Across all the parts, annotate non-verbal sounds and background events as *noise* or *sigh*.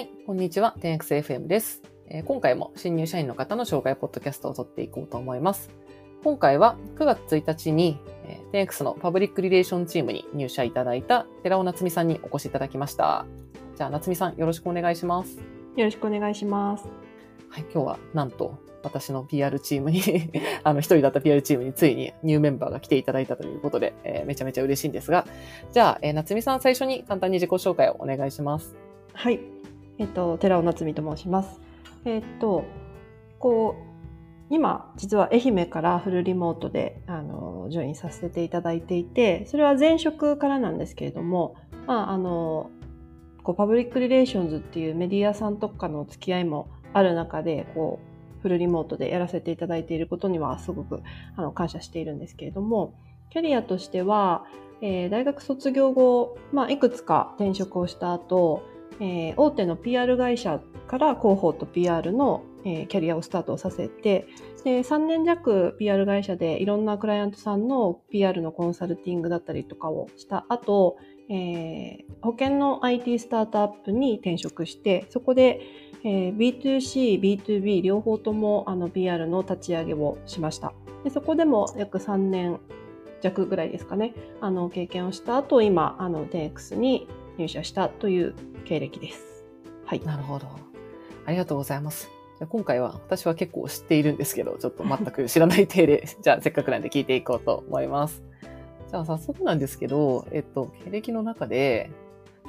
はい、こんにちは。10XFM です、えー今回も新入社員の方の紹介ポッドキャストを撮っていこうと思います。今回は9月1日に、えー 10X のパブリックリレーションチームに入社いただいた寺尾夏美さんにお越しいただきました。じゃあ、夏美さんよろしくお願いします。よろしくお願いします。はい、今日はなんと私の PR チームに *laughs* あの一人だった PR チームについにニューメンバーが来ていただいたということで、えーめちゃめちゃ嬉しいんですが、じゃあ、えー夏美さん最初に簡単に自己紹介をお願いします。はい。えっと、寺尾夏美と申します。えっと、こう、今、実は愛媛からフルリモートで、あの、ジョインさせていただいていて、それは前職からなんですけれども、まあ、あの、こう、パブリックリレーションズっていうメディアさんとかの付き合いもある中で、こう、フルリモートでやらせていただいていることにはすごくあの感謝しているんですけれども、キャリアとしては、えー大学卒業後、まあ、いくつか転職をした後、えー大手の PR 会社から広報と PR の、えーキャリアをスタートさせてで3年弱 PR 会社でいろんなクライアントさんの PR のコンサルティングだったりとかをした後、えー保険の IT スタートアップに転職してそこで、えー B2C、B2B 両方ともあの PR の立ち上げをしました。でそこでも約3年弱ぐらいですかねあの経験をした後今あの 10X に入社したという経歴です。はい。なるほど。ありがとうございます。じゃあ今回は私は結構知っているんですけど、ちょっと全く知らない体で、*laughs* じゃあせっかくなんで聞いていこうと思います。じゃあ早速なんですけど、えっと、経歴の中で、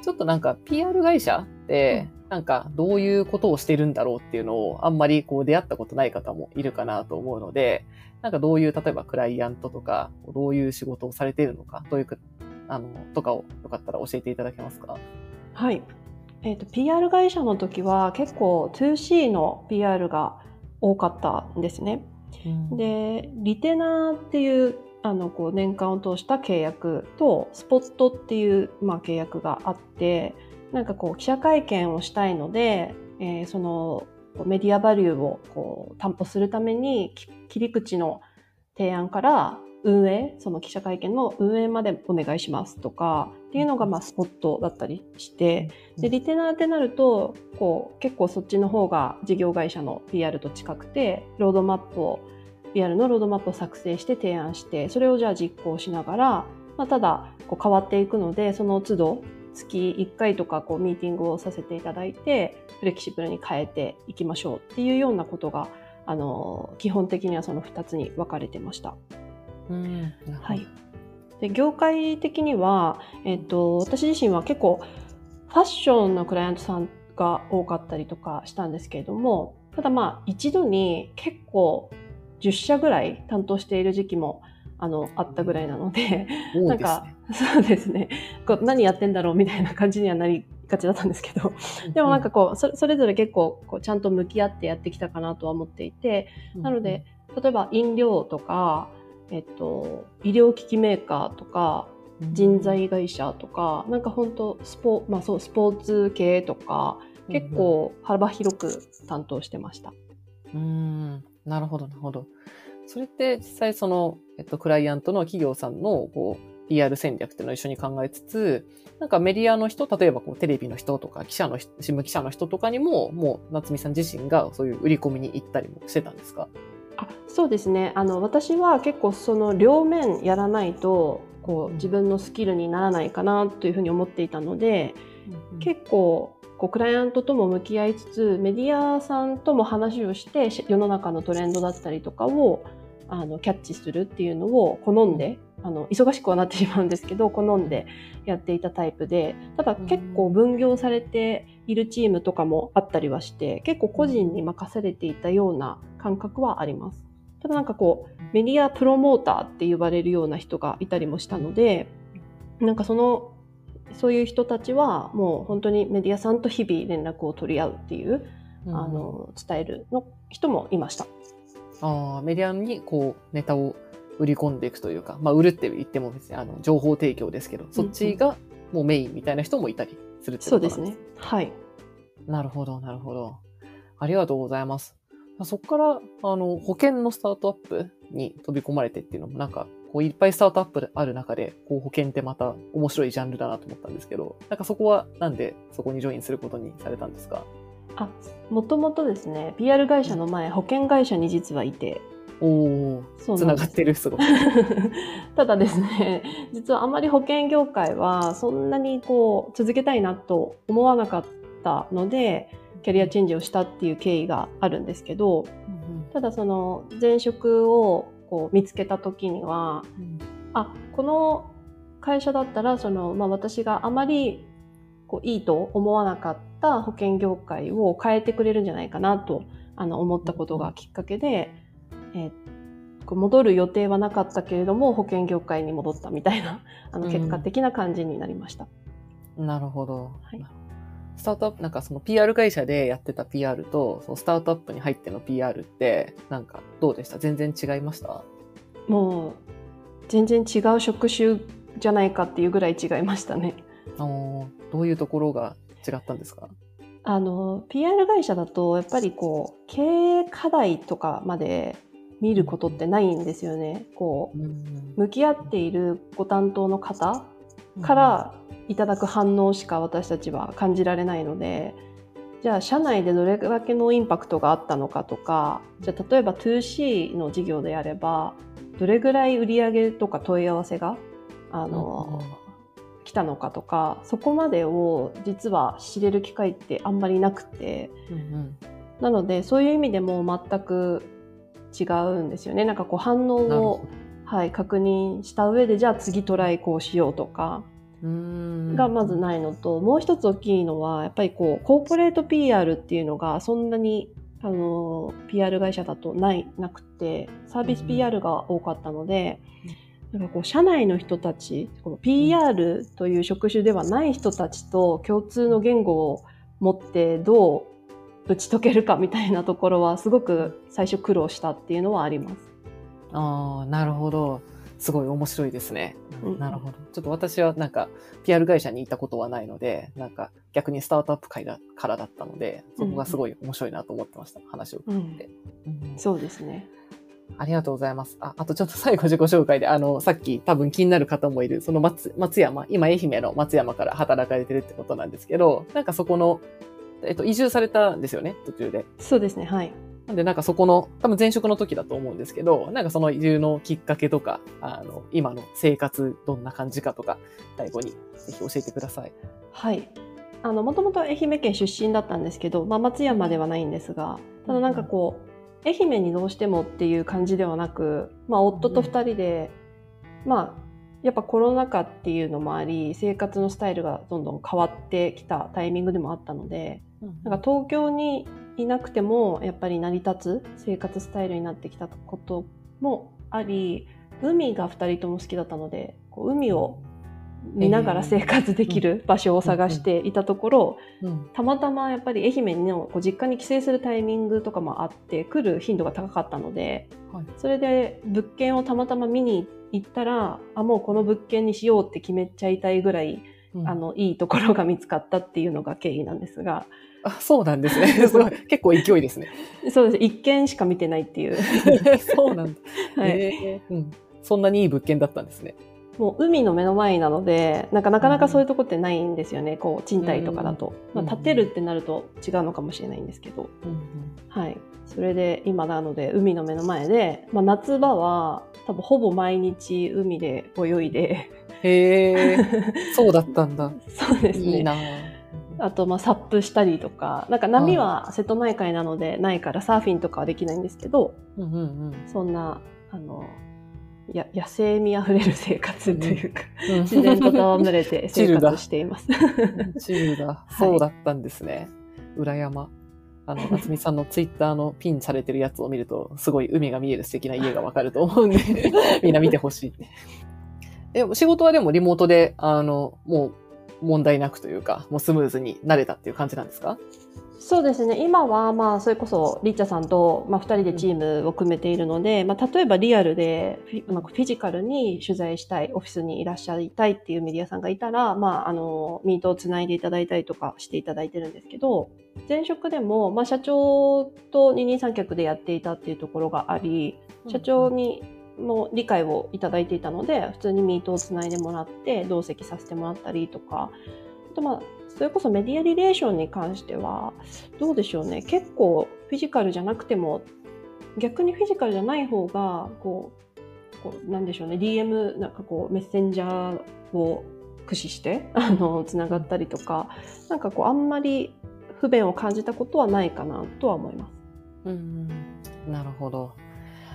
ちょっとなんか PR 会社って、なんかどういうことをしてるんだろうっていうのをあんまりこう出会ったことない方もいるかなと思うので、なんかどういう、例えばクライアントとか、どういう仕事をされているのか、どういうく、あの、とかをよかったら教えていただけますか？はい。えっ、と、PR 会社の時は結構 2C の PR が多かったんですね。で、リテナーっていう、あの、こう、年間を通した契約と、スポットっていう、まあ、契約があって、なんかこう、記者会見をしたいので、えーその、メディアバリューをこう担保するために、き切り口の提案から運営、その記者会見の運営までお願いしますとか、っていうのが、まあ、スポットだったりして、で、リテナーってなると、こう、結構そっちの方が事業会社の PR と近くて、ロードマップを、PR のロードマップを作成して提案して、それをじゃあ実行しながら、まあ、ただ、こう変わっていくので、その都度、月1回とかこうミーティングをさせていただいて、フレキシブルに変えていきましょうっていうようなことが、あの、基本的にはその2つに分かれてました。うん。はい。で、業界的には、えっと、私自身は結構、ファッションのクライアントさんが多かったりとかしたんですけれども、ただまあ、一度に結構、10社ぐらい担当している時期も、あの、あったぐらいなので、多ないんかそうですね。こう何やってんだろうみたいな感じにはなりがちだったんですけど、でもなんかこう、そそれぞれ結構、こう、ちゃんと向き合ってやってきたかなとは思っていて、うん、なので、例えば飲料とか、えっと、医療機器メーカーとか、うん人材会社とか、なんか本当スポ、まあそう、スポーツ系とか、結、構幅広く担当してました。うんうん、なるほど、なるほど。それって実際その、えっと、クライアントの企業さんの、こう、PR 戦略っていうのを一緒に考えつつ、なんかメディアの人、例えばこうテレビの人とか記者の人、新聞記者の人とかにも、もう夏美さん自身がそういう売り込みに行ったりもしてたんですか？あそうですね。あの、私は結構その両面やらないと、こう、自分のスキルにならないかなというふうに思っていたので、結構こうクライアントとも向き合いつつメディアさんとも話をしてし世の中のトレンドだったりとかをあのキャッチするっていうのを好んで、あの忙しくはなってしまうんですけど好んでやっていたタイプでただ結構分業されているチームとかもあったりはして結構個人に任されていたような感覚はあります。ただなんかこうメディアプロモーターって言われるような人がいたりもしたのでなんかそのそういう人たちはもう本当にメディアさんと日々連絡を取り合うっていう、うんあの伝えるの人もいました。あーメディアにこうネタを売り込んでいくというか、まあ売るって言っても別にあの情報提供ですけど、そっちがもうメインみたいな人もいたりするってことなんそうですね。はい。なるほど、なるほど。ありがとうございます。そこから、あの、保険のスタートアップに飛び込まれてっていうのも、なんか、こういっぱいスタートアップある中で、こう保険ってまた面白いジャンルだなと思ったんですけど、なんかそこはなんでそこにジョインすることにされたんですか？あ、もともとですね、PR 会社の前、保険会社に実はいて、おお、そうつなんがってるすごい。*laughs* ただですね、実はあまり保険業界はそんなにこう続けたいなと思わなかったので、キャリアチェンジをしたっていう経緯があるんですけど、ただその前職をこう見つけた時には、あ、この会社だったらその、まあ、私があまりこういいと思わなかった保険業界を変えてくれるんじゃないかなとあの思ったことがきっかけで、えー戻る予定はなかったけれども保険業界に戻ったみたいな *laughs* あのうん結果的な感じになりました。なるほど。はいスタートアップ、なんかその PR 会社でやってた PR と、そのスタートアップに入っての PR って、なんかどうでした？全然違いました？もう全然違う職種じゃないかっていうぐらい違いましたね。あのどういうところが違ったんですか？あの PR 会社だとやっぱりこう経営課題とかまで見ることってないんですよね。こう向き合っているご担当の方からいただく反応しか私たちは感じられないのでじゃあ社内でどれだけのインパクトがあったのかとかじゃあ例えば 2C の事業であればどれぐらい売上とか問い合わせがあの、来たのかとかそこまでを実は知れる機会ってあんまりなくて。うんうん。なのでそういう意味でも全く違うんですよね。なんかこう反応をはい、確認した上でじゃあ次トライこうしようとかがまずないのと、もう一つ大きいのはやっぱりこうコーポレート PR っていうのがそんなにあの PR 会社だとないなくてサービス PR が多かったので、なんかこう社内の人たちこの PR という職種ではない人たちと共通の言語を持ってどう打ち解けるかみたいなところはすごく最初苦労したっていうのはあります。ああ、なるほど。すごい面白いですね。うんなるほど。ちょっと私はなんか PR 会社にいたことはないので、なんか逆にスタートアップ会だからだったので、そこがすごい面白いなと思ってました。話を聞いて。うんそうですね。ありがとうございます。あ、あとちょっと最後自己紹介で、あの、さっき多分気になる方もいる、その松、松山、今愛媛の松山から働かれてるってことなんですけど、なんかそこの、えっと、移住されたんですよね、途中で。そうですね。はい。なんでなんかそこの、多分前職の時だと思うんですけど、なんかその移住のきっかけとか、あの、今の生活どんな感じかとか、最後にぜひ教えてください。はい。あの、もともと愛媛県出身だったんですけど、まあ、松山ではないんですが、ただなんかこう、愛媛にどうしてもっていう感じではなく、まあ、夫と二人で、まあ、やっぱコロナ禍っていうのもあり、生活のスタイルがどんどん変わってきたタイミングでもあったので、なんか東京にいなくてもやっぱり成り立つ生活スタイルになってきたこともあり海が2人とも好きだったのでこう海を見ながら生活できる場所を探していたところ、うんたまたまやっぱり愛媛の実家に帰省するタイミングとかもあって来る頻度が高かったのではいそれで物件をたまたま見に行ったらあもうこの物件にしようって決めちゃいたいぐらいうんあのいいところが見つかったっていうのが経緯なんですが。あ、そうなんですね。*laughs* すごい。結構勢いですね。そうです。一件しか見てないっていう。*laughs* そうなんだ。*laughs* はい。えーうん。そんなにいい物件だったんですね。もう海の目の前なので、なんかなかなかそういうとこってないんですよね。こう、賃貸とかだと。うんまあ、建てるってなると違うのかもしれないんですけど。うんはい。それで今なので海の目の前で、まあ、夏場は多分ほぼ毎日海で泳いで、へえ、そうだったんだ。*laughs* そうですね。いいなぁあと、まあ、サップしたりとか、なんか波は瀬戸内海なのでないからサーフィンとかはできないんですけど、うんうんうんそんな、あの、や野生味あふれる生活というか、うん自然と戯れて *laughs* 生活しています。チルだ。はいそうだったんですね。裏山。あの、夏美さんのツイッターのピンされてるやつを見ると、すごい海が見える素敵な家がわかると思うんで、*laughs* みんな見てほしい。でも仕事はでもリモートで、あの、もう問題なくというか、もうスムーズに慣れたっていう感じなんですか？そうですね。今は、まあ、それこそ、リッチャさんと、まあ、二人でチームを組めているので、まあ、例えばリアルでフィ、ジカルに取材したい、オフィスにいらっしゃいたいっていうメディアさんがいたら、まあ、あの、ミートをつないでいただいたりとかしていただいてるんですけど、前職でも、まあ、社長と二人三脚でやっていたっていうところがあり、社長にの理解をいただいていたので、普通にミートをつないでもらって、同席させてもらったりとか、あとまあ、それこそメディアリレーションに関しては、どうでしょうね。結構フィジカルじゃなくても、逆にフィジカルじゃない方が、こう、こうなんでしょうね。DM、なんかこう、メッセンジャーを駆使して、*laughs* あの、つながったりとか、なんかこう、あんまり不便を感じたことはないかなとは思います。うん、なるほど。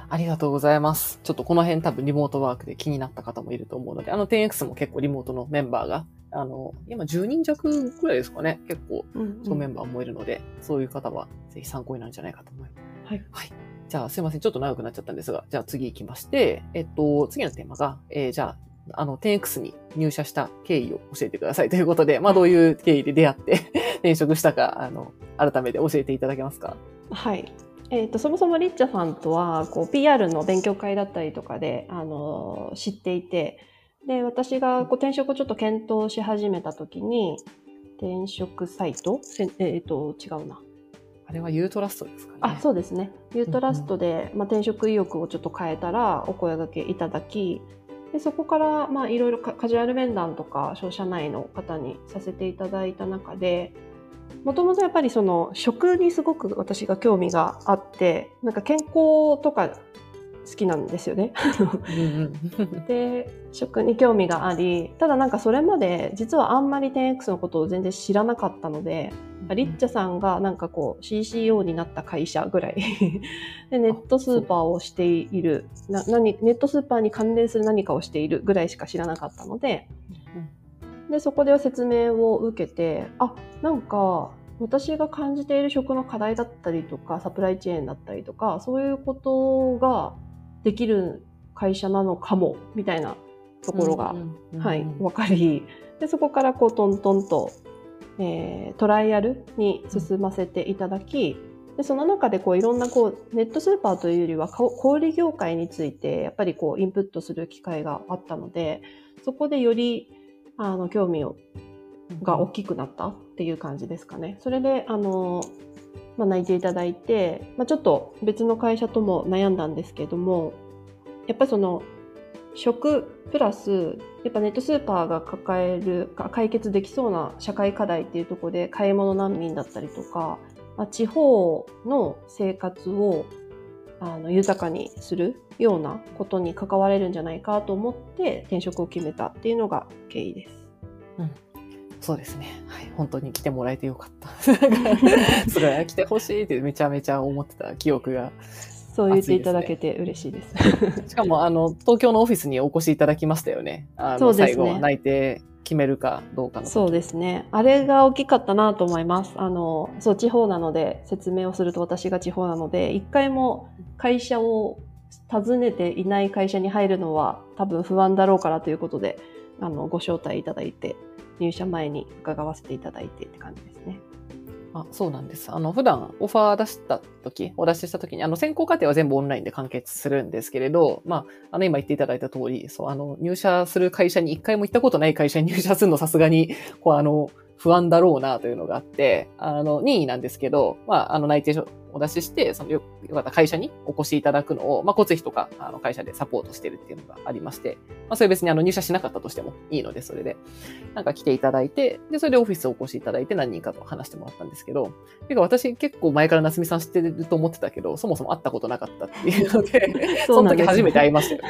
ありがとうございます。ちょっとこの辺多分リモートワークで気になった方もいると思うので、あの 10X も結構リモートのメンバーが、あの、今10人弱ぐらいですかね。結構、そのメンバーもいるので、うんうん、そういう方はぜひ参考になるんじゃないかと思います。はい。はい。じゃあ、すいません。ちょっと長くなっちゃったんですが、じゃあ次行きまして、えっと、次のテーマが、えー、じゃあ、あの、10X に入社した経緯を教えてくださいということで、まあ、どういう経緯で出会って *laughs* 転職したか、あの、改めて教えていただけますか？はい。えーと、そもそもリッチャさんとはこう PR の勉強会だったりとかで、あの知っていてで私がこう転職をちょっと検討し始めた時に転職サイト？えっ、ー、と違うな。あれはユートラストですかね。あそうですね。ユートラストで、まあ、転職意欲をちょっと変えたらお声がけいただきでそこからまあいろいろカジュアル面談とか商社内の方にさせていただいた中でもともとやっぱりその食にすごく私が興味があってなんか健康とか好きなんですよね。で食に興味がありただなんかそれまで実はあんまり 10X のことを全然知らなかったので、リッチャさんがなんかこう CCO になった会社ぐらい *laughs* でネットスーパーをしているな何ネットスーパーに関連する何かをしているぐらいしか知らなかったので、でそこで説明を受けてあなんか私が感じている食の課題だったりとかサプライチェーンだったりとかそういうことができる会社なのかもみたいなところが、はい、分かりでそこからこうトントンと、えー、トライアルに進ませていただきでその中でこういろんなこうネットスーパーというよりは小売業界についてやっぱりこうインプットする機会があったのでそこでよりあの興味をが大きくなったっていう感じですかね。それであの、まあ、泣いていただいて、まあ、ちょっと別の会社とも悩んだんですけどもやっぱりその食プラスやっぱネットスーパーが抱える解決できそうな社会課題っていうところで買い物難民だったりとか、まあ、地方の生活をあの豊かにするようなことに関われるんじゃないかと思って転職を決めたっていうのが経緯です。うん、そうですね。はい。本当に来てもらえてよかった。*laughs* それは来てほしいってめちゃめちゃ思ってた記憶が、そう言っていただけて嬉しいです。しかも、あの、東京のオフィスにお越しいただきましたよね。あの、ね、最後は内定決めるかどうかの。そうですね。あれが大きかったなと思います。あの、そう、地方なので、説明をすると私が地方なので、一回も会社を訪ねていない会社に入るのは多分不安だろうからということで、あの、ご招待いただいて、入社前に伺わせていただいてって感じですね。あそうなんです。あの、普段オファー出した時、お出しした時に、あの、選考過程は全部オンラインで完結するんですけれど、まあ、あの、今言っていただいた通り、そう、あの、入社する会社に一回も行ったことない会社に入社するのさすがに、こう、あの、不安だろうなというのがあって、あの、任意なんですけど、まあ、あの、内定書お出しして、そのよ、よかった会社にお越しいただくのを、まあ、交通費とか、あの、会社でサポートしてるっていうのがありまして、まあ、それ別にあの、入社しなかったとしてもいいので、それで、なんか来ていただいて、で、それでオフィスをお越しいただいて何人かと話してもらったんですけど、てか私結構前から夏美さん知ってると思ってたけど、そもそも会ったことなかったっていうので、*laughs* その時初めて会いましたよ。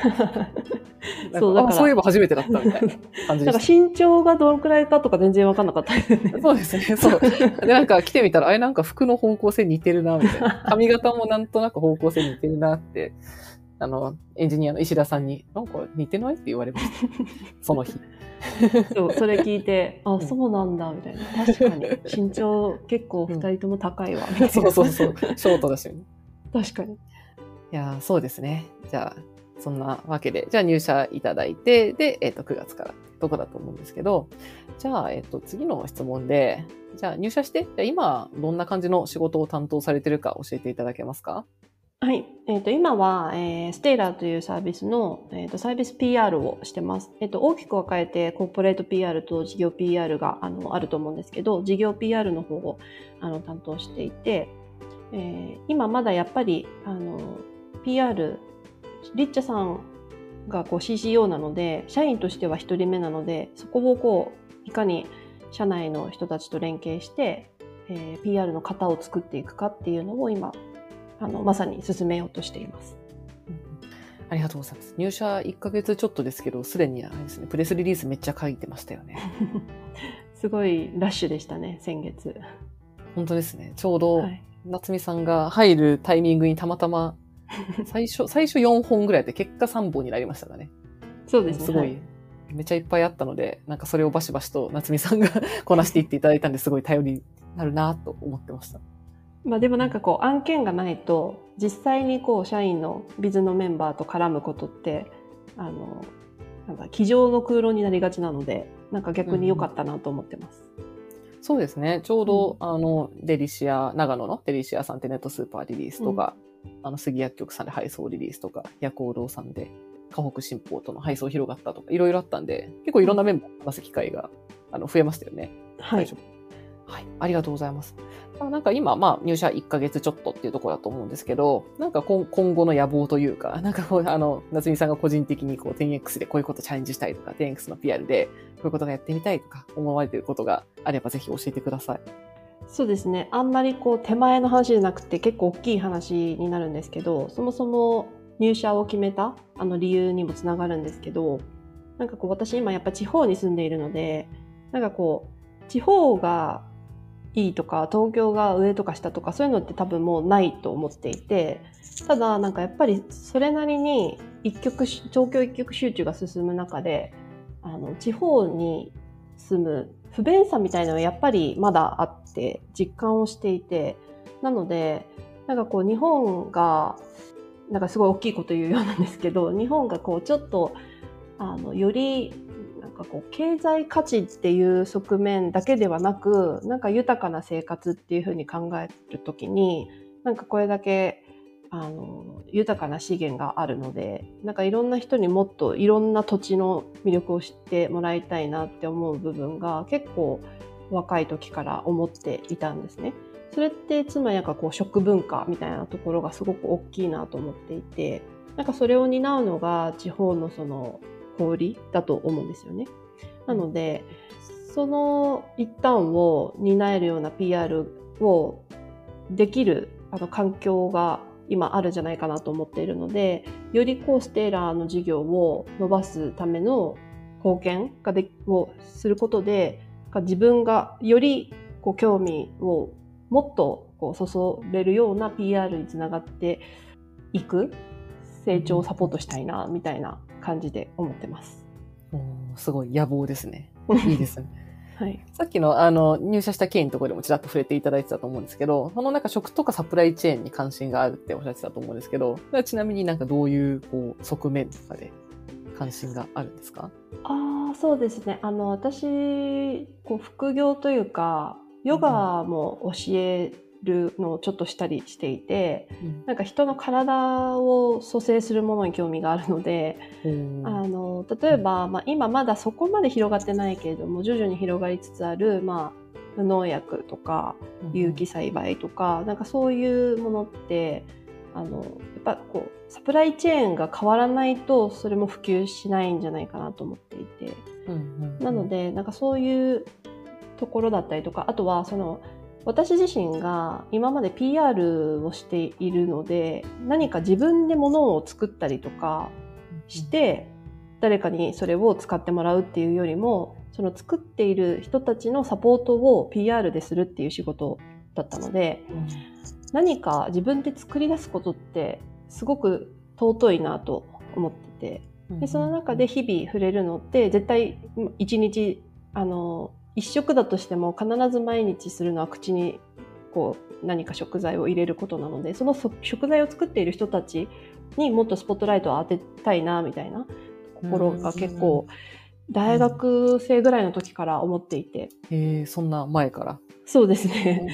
*laughs* そうだからそういえば初めてだったみたいな感じでなんか身長がどのくらいかとか全然わかんなかった、*laughs* そうですね、そう。で、なんか来てみたら、あれなんか服の方向性似てるな、みたいな。*laughs* 髪型もなんとなく方向性似てるなって、あの、エンジニアの石田さんに、なんか似てないって言われました。その日。そう、それ聞いて、あ、そうなんだ、みたいな。確かに。身長結構二人とも高いわ、みたいな。そうそうそう。ショートだし、ね。確かに。いやそうですね。じゃあ、そんなわけで、じゃあ入社いただいて、で、えっ、ー、と、9月からとこだと思うんですけど、じゃあ、えっ、と、次の質問で、じゃあ入社して、今、どんな感じの仕事を担当されてるか教えていただけますか？はい。えっ、ー、と、今は、えー、ステイラーというサービスの、えっ、ー、と、サービス PR をしてます。えっ、と、大きく分かれて、コーポレート PR と事業 PR が、あの、あると思うんですけど、事業 PR の方を、あの、担当していて、え今まだやっぱり、あの、PR リッチャさんがこう CCO なので、社員としては1人目なので、そこをこう、いかに社内の人たちと連携して、えー、PR の型を作っていくかっていうのを今、あの、まさに進めようとしています。ありがとうございます。入社1ヶ月ちょっとですけど、すでにあれですね、プレスリリースめっちゃ書いてましたよね。*laughs* すごいラッシュでしたね、先月。本当ですね。ちょうど、夏美さんが入るタイミングにたまたま、*laughs* 最初、最初4本ぐらいで結果3本になりましたかね。そうですね。すごい、はい、めちゃいっぱいあったので、なんかそれをバシバシと夏美さんが *laughs* こなしていっていただいたんですごい頼りになるなと思ってました。まあでもなんかこう案件がないと実際にこう社員のビズのメンバーと絡むことってあのなんか机上の空論になりがちなのでなんか逆に良かったなと思ってます。うん、そうですね。ちょうど、うん、あのデリシア長野のデリシアさんってネットスーパーリリースとか、うん、あの杉薬局さんで配送リリースとか夜行堂さんで河北新報との配送広がったとかいろいろあったんで結構いろんなメンバーを話す機会があの増えましたよね。はい。はい、ありがとうございます。なんか今、まあ入社1ヶ月ちょっとっていうところだと思うんですけど、なんか今後の野望というか、なんかこう、あの、夏美さんが個人的にこう 10X でこういうことチャレンジしたいとか、10X の PR でこういうことがやってみたいとか思われていることがあればぜひ教えてください。そうですね。あんまりこう手前の話じゃなくて結構大きい話になるんですけど、そもそも入社を決めたあの理由にもつながるんですけど、なんかこう私今やっぱ地方に住んでいるので、なんかこう地方がいいとか東京が上とか下とかそういうのって多分もうないと思っていてただなんかやっぱりそれなりに一極東京一極集中が進む中であの地方に住む不便さみたいなのはやっぱりまだあって実感をしていてなのでなんかこう日本がなんかすごい大きいこと言うようなんですけど *laughs* 日本がこうちょっとあのよりなんかこう経済価値っていう側面だけではなくなんか豊かな生活っていうふうに考えるときになんかこれだけあの豊かな資源があるのでなんかいろんな人にもっといろんな土地の魅力を知ってもらいたいなって思う部分が結構若い時から思っていたんですね。それってつまりなんかこう食文化みたいなところがすごく大きいなと思っていてなんかそれを担うのが地方のその小売だと思うんですよね。なので、その一端を担えるような PR をできるあの環境が今あるんじゃないかなと思っているので、よりこうステーラーの事業を伸ばすための貢献がでをすることで、自分がよりこう興味をもっとこう注れるような PR につながっていく成長をサポートしたいなみたいな感じで思ってます。すごい野望ですね。*laughs* いいですね。はい、さっきのあの入社した経緯のところでもちらっと触れていただいてたと思うんですけど、そのなんか食とかサプライチェーンに関心があるっておっしゃってたと思うんですけど、ちなみになんかどういうこう側面とかで関心があるんですか？ああ、そうですね。あの、私、こう副業というか、ヨガも教えるのをちょっとしたりしていて、うん、なんか人の体を蘇生するものに興味があるので、うん、あの例えば、まあ、今まだそこまで広がってないけれども徐々に広がりつつある、まあ、無農薬とか有機栽培とか、うん、なんかそういうものってあのやっぱこうサプライチェーンが変わらないとそれも普及しないんじゃないかなと思っていて、うんうんうん、なのでなんかそういうところだったりとかあとはその私自身が今まで PR をしているので何か自分で物を作ったりとかして誰かにそれを使ってもらうっていうよりもその作っている人たちのサポートを PR でするっていう仕事だったので、何か自分で作り出すことってすごく尊いなと思っててでその中で日々触れるのって絶対一日あの一食だとしても必ず毎日するのは口にこう何か食材を入れることなのでその食材を作っている人たちにもっとスポットライトを当てたいなみたいな心が結構大学生ぐらいの時から思っていて。へえそんな前から？そうですね。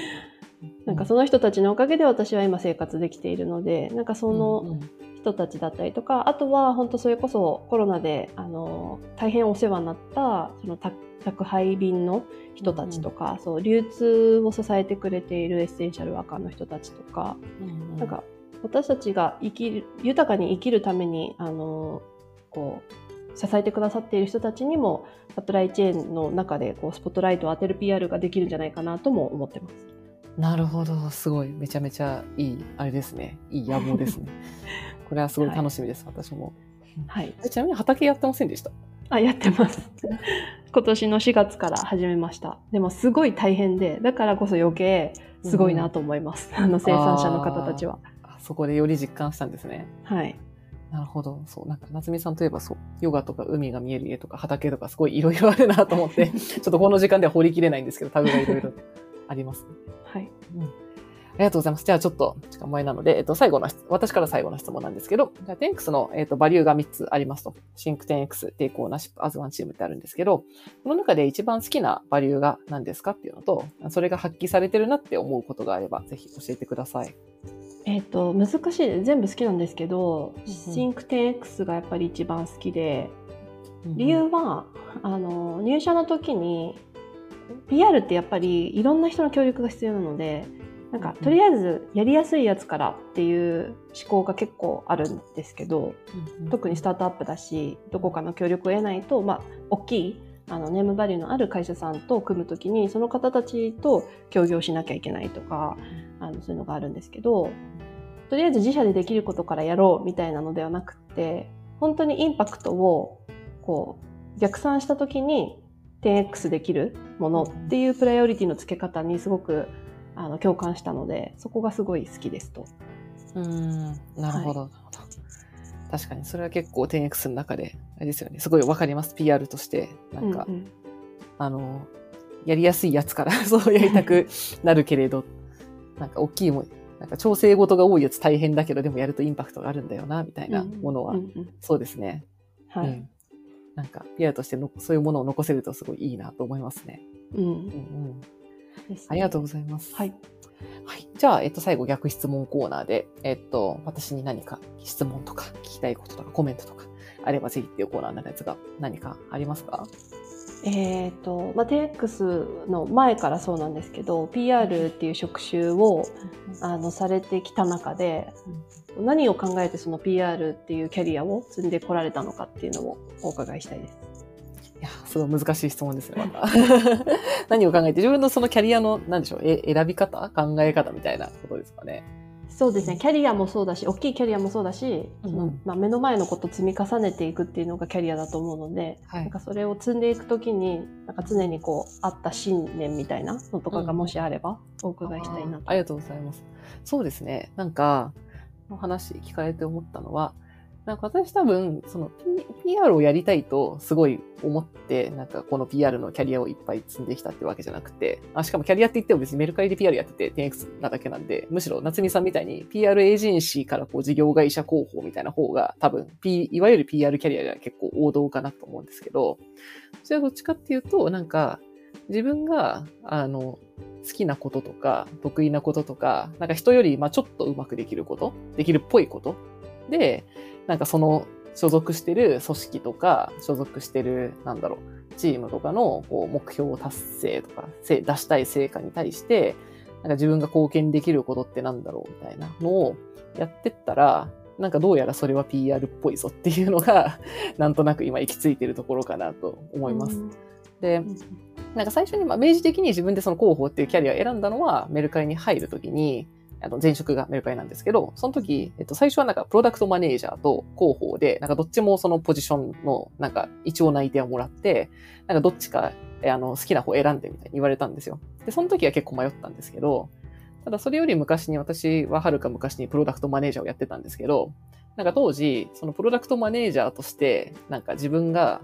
なんかその人たちのおかげで私は今生活できているのでなんかその人たちだったりとかあとは本当それこそコロナであの大変お世話になったその宅配便の人たちとか、うん、そう流通を支えてくれているエッセンシャルワーカーの人たちとか、うん、なんか私たちが生きる、豊かに生きるために、あの、こう、支えてくださっている人たちにも、サプライチェーンの中で、こう、スポットライトを当てる PR ができるんじゃないかなとも思ってます。なるほど。すごい。めちゃめちゃいい、あれですね。いい野望ですね。*laughs* これはすごい楽しみです、私も。はい。えちなみに畑やってませんでした？あ、やってます。*laughs* 今年の4月から始めました。でもすごい大変で、だからこそ余計すごいなと思います。あの生産者の方たちは。あそこでより実感したんですね。はい。なるほど。そう。なんか、夏美さんといえばそう、ヨガとか海が見える家とか畑とかすごいいろいろあるなと思って、*laughs* ちょっとこの時間では掘りきれないんですけど、タグがいろいろありますね。はい。うん。ありがとうございます。じゃあちょっと時間前なので、えっと、最後の質、私から最後の質問なんですけど、じゃあ、テンクスの、えっと、バリューが3つありますと。シンクテン X、テイクオーナーシップ、アズワンチームってあるんですけど、この中で一番好きなバリューが何ですかっていうのと、それが発揮されてるなって思うことがあれば、ぜひ教えてください。えっ、と、難しい。全部好きなんですけど、うんシンクテン X がやっぱり一番好きで、理由は、あの、入社の時に、PR ってやっぱりいろんな人の協力が必要なので、なんか、とりあえずやりやすいやつからっていう思考が結構あるんですけど、特にスタートアップだし、どこかの協力を得ないと、まあ、大きい、あの、ネームバリューのある会社さんと組むときに、その方たちと協業しなきゃいけないとか、あの、そういうのがあるんですけど、とりあえず自社でできることからやろうみたいなのではなくって、本当にインパクトを、こう、逆算したときに 10X できるものっていうプライオリティの付け方にすごく、あの、共感したので、そこがすごい好きですと。うん、なるほど、なるほど。確かに、それは結構 10X の中で、あれですよね。すごいわかります。PR として。なんか、うんうんあの、やりやすいやつから *laughs* そうやりたくなるけれど、なんか大きいもん、なんか調整事が多いやつ大変だけど、でもやるとインパクトがあるんだよな、みたいなものは、うんうんそうですね。はい。うん。なんか、PR としてのそういうものを残せるとすごいいいなと思いますね。うんうんうん。ありがとうございます。はい。はい。じゃあ、えっと、最後逆質問コーナーで、えっと、私に何か質問とか聞きたいこととかコメントとかあればぜひっていうコーナーのやつが何かありますか？えっ、と、まあ、TX の前からそうなんですけど、PR っていう職種を、あの、されてきた中で、何を考えてその PR っていうキャリアを積んでこられたのかっていうのをお伺いしたいです。すごい難しい質問ですね、また。*laughs* 何を考えて、自分のそのキャリアの、なんでしょう、え選び方？考え方みたいなことですかね。そうですね。キャリアもそうだし、大きいキャリアもそうだし、そのうんまあ、目の前のことを積み重ねていくっていうのがキャリアだと思うので、はいなんかそれを積んでいくときに、なんか常にこう、あった信念みたいなのとかがもしあれば、お伺いしたいなと。ありがとうございます。そうですね。なんか、お話聞かれて思ったのは、なんか私多分、その PR をやりたいとすごい思って、なんかこの PR のキャリアをいっぱい積んできたってわけじゃなくて、あしかもキャリアって言っても別にメルカリで PR やってて 10X なだけなんで、むしろ夏美さんみたいに PR エージェンシーからこう事業会社広報みたいな方が多分、P、いわゆる PR キャリアでは結構王道かなと思うんですけど、それはどっちかっていうと、なんか自分が、あの、好きなこととか、得意なこととか、なんか人より、まあちょっとうまくできること、できるっぽいことで、なんかその所属してる組織とか、所属してる、なんだろう、チームとかのこう目標達成とか、せ出したい成果に対して、なんか自分が貢献できることってなんだろうみたいなのをやってったら、なんかどうやらそれは PR っぽいぞっていうのが、*laughs* なんとなく今行き着いてるところかなと思います。で、うんなんか最初に、まあ、明示的に自分でその広報っていうキャリアを選んだのは、メルカリに入るときに、あの、前職がメルカリなんですけど、その時、えっと、最初はなんか、プロダクトマネージャーと広報で、なんかどっちもそのポジションの、なんか、一応内定をもらって、なんかどっちか、あの、好きな方選んでみたいに言われたんですよ。で、その時は結構迷ったんですけど、ただそれより昔に私ははるか昔にプロダクトマネージャーをやってたんですけど、なんか当時、そのプロダクトマネージャーとして、なんか自分が、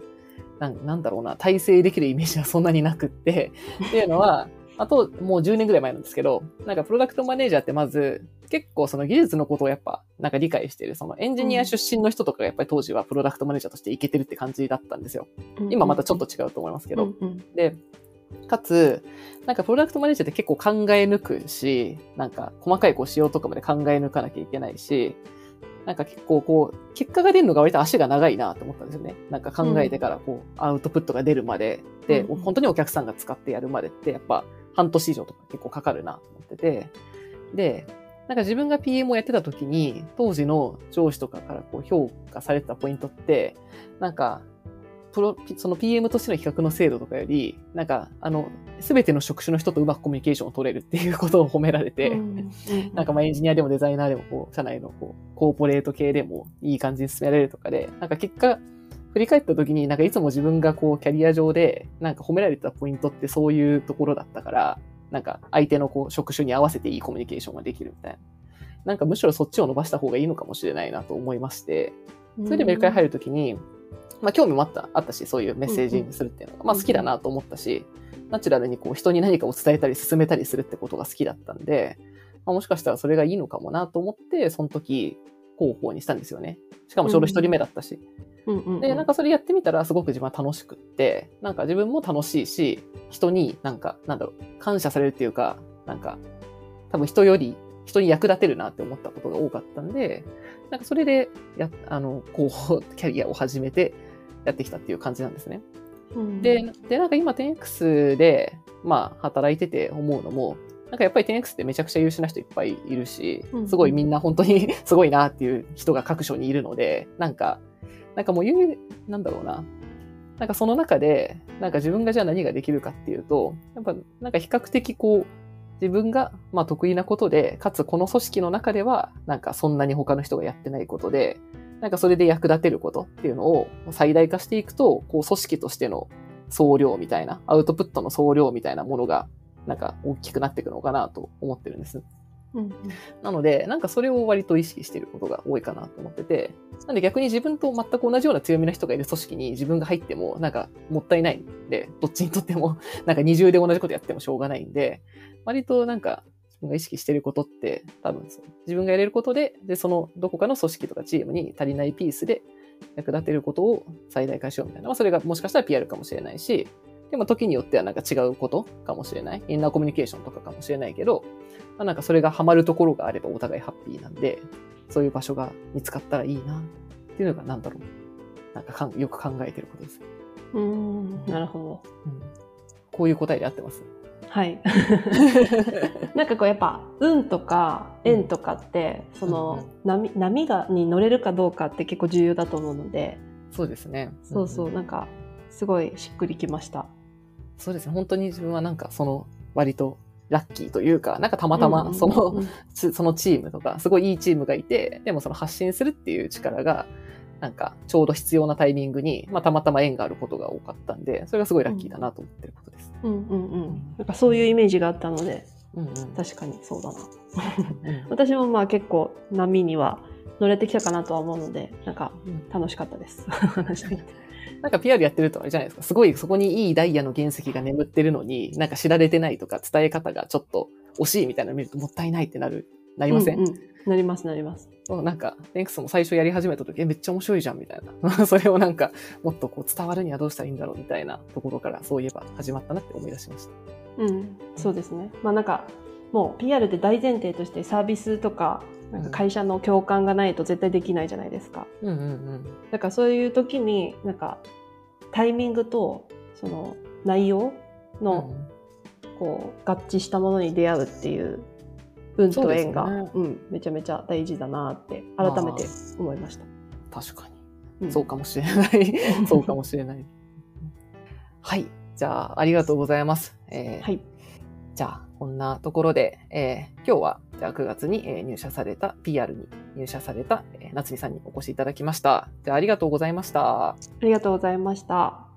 なんなんだろうな、体制できるイメージはそんなになくって、っていうのは、あと、もう10年ぐらい前なんですけど、なんかプロダクトマネージャーってまず、結構その技術のことをやっぱ、なんか理解してる、そのエンジニア出身の人とかがやっぱり当時はプロダクトマネージャーとしていけてるって感じだったんですよ。今またちょっと違うと思いますけど。で、かつ、なんかプロダクトマネージャーって結構考え抜くし、なんか細かいこう仕様とかまで考え抜かなきゃいけないし、なんか結構こう、結果が出るのが割と足が長いなと思ったんですよね。なんか考えてからこう、アウトプットが出るまで、で、本当にお客さんが使ってやるまでって、やっぱ半年以上とか結構かかるなと思ってて、で、なんか自分が PM をやってた時に、当時の上司とかからこう評価されてたポイントって、なんか、プロ、その PM としての比較の精度とかより、なんか、あの、すべての職種の人とうまくコミュニケーションを取れるっていうことを褒められて、うん。*laughs* なんかまあエンジニアでもデザイナーでもこう、社内のこう、コーポレート系でもいい感じに進められるとかで、なんか結果、振り返った時になんかいつも自分がこう、キャリア上で、なんか褒められてたポイントってそういうところだったから、なんか相手のこう、職種に合わせていいコミュニケーションができるみたいな。なんかむしろそっちを伸ばした方がいいのかもしれないなと思いまして、それでメルカリ入るときに、まあ興味もあった、あったし、そういうメッセージにするっていうのが、まあ好きだなと思ったし、ナチュラルにこう人に何かを伝えたり進めたりするってことが好きだったんで、まあ、もしかしたらそれがいいのかもなと思って、その時、広報にしたんですよね。しかもちょうど一人目だったし。うんうんうんで、なんかそれやってみたらすごく自分は楽しくって、なんか自分も楽しいし、人になんか、なんだろう、感謝されるっていうか、なんか、多分人より人に役立てるなって思ったことが多かったんで、なんかそれで、や、あの、広報キャリアを始めてやってきたっていう感じなんですね。うん。で、で、なんか今 10X で、まあ、働いてて思うのも、なんかやっぱり 10X ってめちゃくちゃ優秀な人いっぱいいるしう、ん。すごいみんな本当にすごいなっていう人が各所にいるので、なんか、なんかもう言う、なんだろうな。なんかその中で、なんか自分がじゃあ何ができるかっていうと、やっぱなんか比較的こう、自分がまあ得意なことで、かつこの組織の中では、なんかそんなに他の人がやってないことで、なんかそれで役立てることっていうのを最大化していくと、こう組織としての総量みたいな、アウトプットの総量みたいなものが、なんか大きくなっていくのかなと思ってるんです。うんなので、なんかそれを割と意識していることが多いかなと思ってて、なんで逆に自分と全く同じような強みの人がいる組織に自分が入っても、なんかもったいないんで、どっちにとっても、*laughs* なんか二重で同じことやってもしょうがないんで、割となんか自分が意識していることって多分そう自分がやれることで、で、そのどこかの組織とかチームに足りないピースで役立てることを最大化しようみたいな。まあそれがもしかしたら PR かもしれないし、でも時によってはなんか違うことかもしれない。インナーコミュニケーションとかかもしれないけど、まあ、なんかそれがハマるところがあればお互いハッピーなんで、そういう場所が見つかったらいいなっていうのがなんだろう。なんかかんよく考えてることです。うんなるほど。うん、こういう答えで合ってます？はい。*laughs* なんかこうやっぱ運とか縁とかってその波波がに乗れるかどうかって結構重要だと思うので、そうですね。そうそう、んなんかすごいしっくりきました。そうですね。本当に自分はなんかその割とラッキーというか、なんかたまたまその、うんうんつそのチームとか、すごいいいチームがいて、でもその発信するっていう力が、なんかちょうど必要なタイミングに、まあたまたま縁があることが多かったんで、それがすごいラッキーだなと思ってることです。うんうんうん。なんかそういうイメージがあったのでうんうん。確かにそうだな。うん私もまあ結構波には乗れてきたかなとは思うのでなんかうん楽しかったです。*laughs* *laughs* *laughs* 話してみてなんか PR やってるとあれじゃないですか。すごいそこにいいダイヤの原石が眠ってるのに、なんか知られてないとか伝え方がちょっと惜しいみたいなの見るともったいないってなる、なりません、うんうんなりますなります。なんか、テンクスも最初やり始めた時、え、めっちゃ面白いじゃんみたいな。*laughs* それをなんか、もっとこう伝わるにはどうしたらいいんだろうみたいなところから、そういえば始まったなって思い出しました。うん、そうですね。まあなんかもう PR って大前提としてサービスとかなんか会社の共感がないと絶対できないじゃないですか。うんうんうん。だからそういう時になんかタイミングとその内容のこう合致したものに出会うっていう運と縁がそうねうん、めちゃめちゃ大事だなって改めて思いました。確かに。うんそうかもしれない。*laughs* そうかもしれない。はい。じゃあ、ありがとうございます。えーはい、じゃあ、こんなところで、えー今日は、じゃあ9月にえ入社された、PR に入社された、えー夏美さんにお越しいただきました。じゃあ、ありがとうございました。ありがとうございました。